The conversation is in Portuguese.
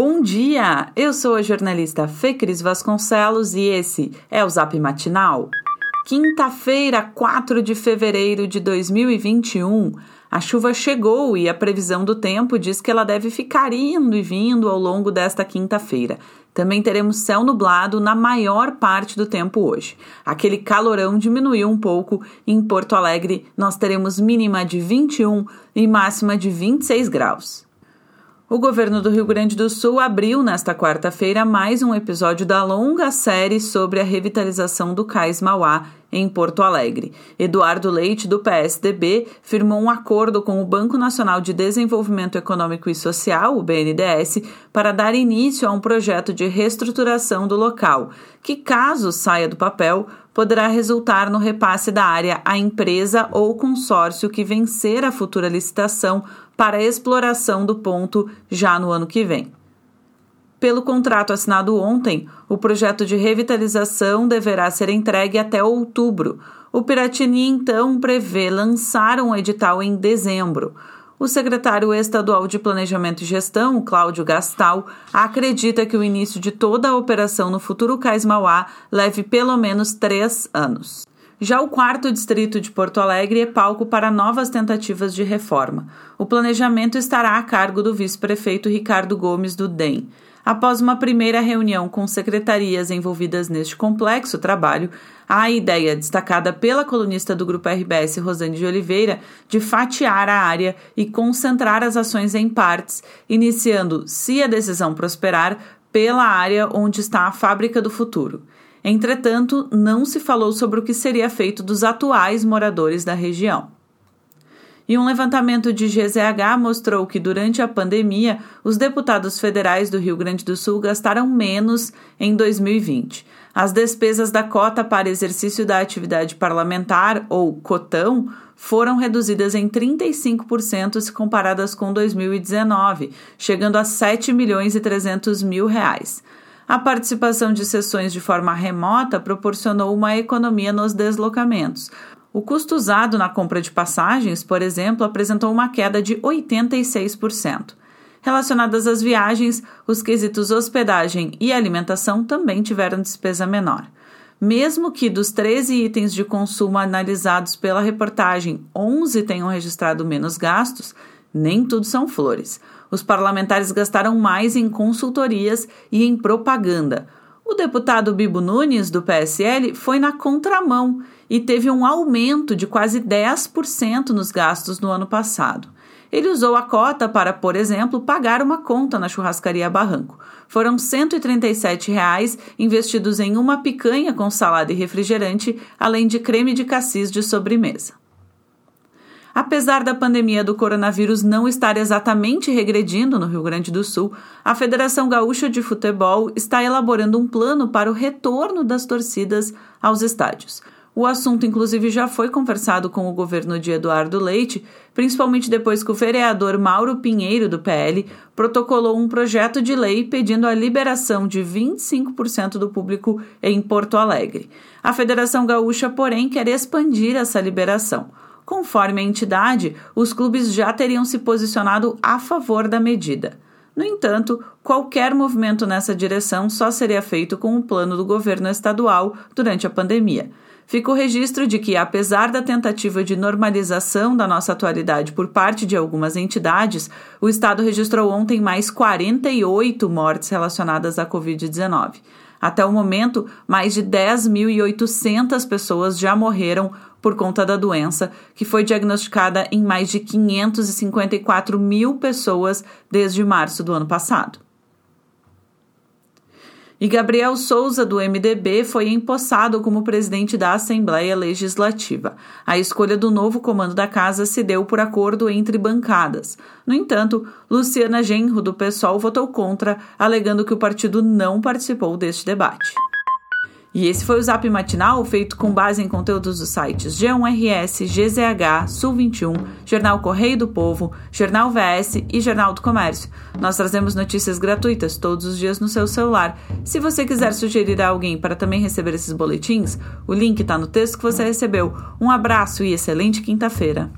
Bom dia! Eu sou a jornalista Fê Cris Vasconcelos e esse é o Zap Matinal. Quinta-feira, 4 de fevereiro de 2021. A chuva chegou e a previsão do tempo diz que ela deve ficar indo e vindo ao longo desta quinta-feira. Também teremos céu nublado na maior parte do tempo hoje. Aquele calorão diminuiu um pouco em Porto Alegre nós teremos mínima de 21 e máxima de 26 graus. O governo do Rio Grande do Sul abriu nesta quarta-feira mais um episódio da longa série sobre a revitalização do Cais Mauá em Porto Alegre. Eduardo Leite, do PSDB, firmou um acordo com o Banco Nacional de Desenvolvimento Econômico e Social, o BNDES, para dar início a um projeto de reestruturação do local, que, caso saia do papel, poderá resultar no repasse da área à empresa ou consórcio que vencer a futura licitação para a exploração do ponto já no ano que vem. Pelo contrato assinado ontem, o projeto de revitalização deverá ser entregue até outubro. O Piratini então prevê lançar um edital em dezembro. O secretário estadual de Planejamento e Gestão, Cláudio Gastal, acredita que o início de toda a operação no futuro Cais Mauá leve pelo menos três anos. Já o quarto distrito de Porto Alegre é palco para novas tentativas de reforma. O planejamento estará a cargo do vice-prefeito Ricardo Gomes do DEM. Após uma primeira reunião com secretarias envolvidas neste complexo trabalho, a ideia, destacada pela colunista do Grupo RBS, Rosane de Oliveira, de fatiar a área e concentrar as ações em partes, iniciando, se a decisão prosperar, pela área onde está a fábrica do futuro. Entretanto, não se falou sobre o que seria feito dos atuais moradores da região. E um levantamento de GZH mostrou que durante a pandemia, os deputados federais do Rio Grande do Sul gastaram menos em 2020. As despesas da cota para exercício da atividade parlamentar, ou cotão, foram reduzidas em 35% se comparadas com 2019, chegando a 7 milhões e 300 mil reais. A participação de sessões de forma remota proporcionou uma economia nos deslocamentos, o custo usado na compra de passagens, por exemplo, apresentou uma queda de 86%. Relacionadas às viagens, os quesitos hospedagem e alimentação também tiveram despesa menor. Mesmo que dos 13 itens de consumo analisados pela reportagem, 11 tenham registrado menos gastos, nem tudo são flores. Os parlamentares gastaram mais em consultorias e em propaganda. Deputado Bibo Nunes, do PSL, foi na contramão e teve um aumento de quase 10% nos gastos no ano passado. Ele usou a cota para, por exemplo, pagar uma conta na churrascaria Barranco. Foram 137 reais investidos em uma picanha com salada e refrigerante, além de creme de cassis de sobremesa. Apesar da pandemia do coronavírus não estar exatamente regredindo no Rio Grande do Sul, a Federação Gaúcha de Futebol está elaborando um plano para o retorno das torcidas aos estádios. O assunto, inclusive, já foi conversado com o governo de Eduardo Leite, principalmente depois que o vereador Mauro Pinheiro, do PL, protocolou um projeto de lei pedindo a liberação de 25% do público em Porto Alegre. A Federação Gaúcha, porém, quer expandir essa liberação. Conforme a entidade, os clubes já teriam se posicionado a favor da medida. No entanto, qualquer movimento nessa direção só seria feito com o plano do governo estadual durante a pandemia fica o registro de que, apesar da tentativa de normalização da nossa atualidade por parte de algumas entidades, o Estado registrou ontem mais 48 mortes relacionadas à Covid-19. Até o momento, mais de 10.800 pessoas já morreram por conta da doença, que foi diagnosticada em mais de 554 mil pessoas desde março do ano passado. E Gabriel Souza, do MDB, foi empossado como presidente da Assembleia Legislativa. A escolha do novo comando da casa se deu por acordo entre bancadas. No entanto, Luciana Genro, do PSOL, votou contra, alegando que o partido não participou deste debate. E esse foi o Zap Matinal, feito com base em conteúdos dos sites G1RS, GZH, Sul 21, Jornal Correio do Povo, Jornal VS e Jornal do Comércio. Nós trazemos notícias gratuitas todos os dias no seu celular. Se você quiser sugerir a alguém para também receber esses boletins, o link está no texto que você recebeu. Um abraço e excelente quinta-feira.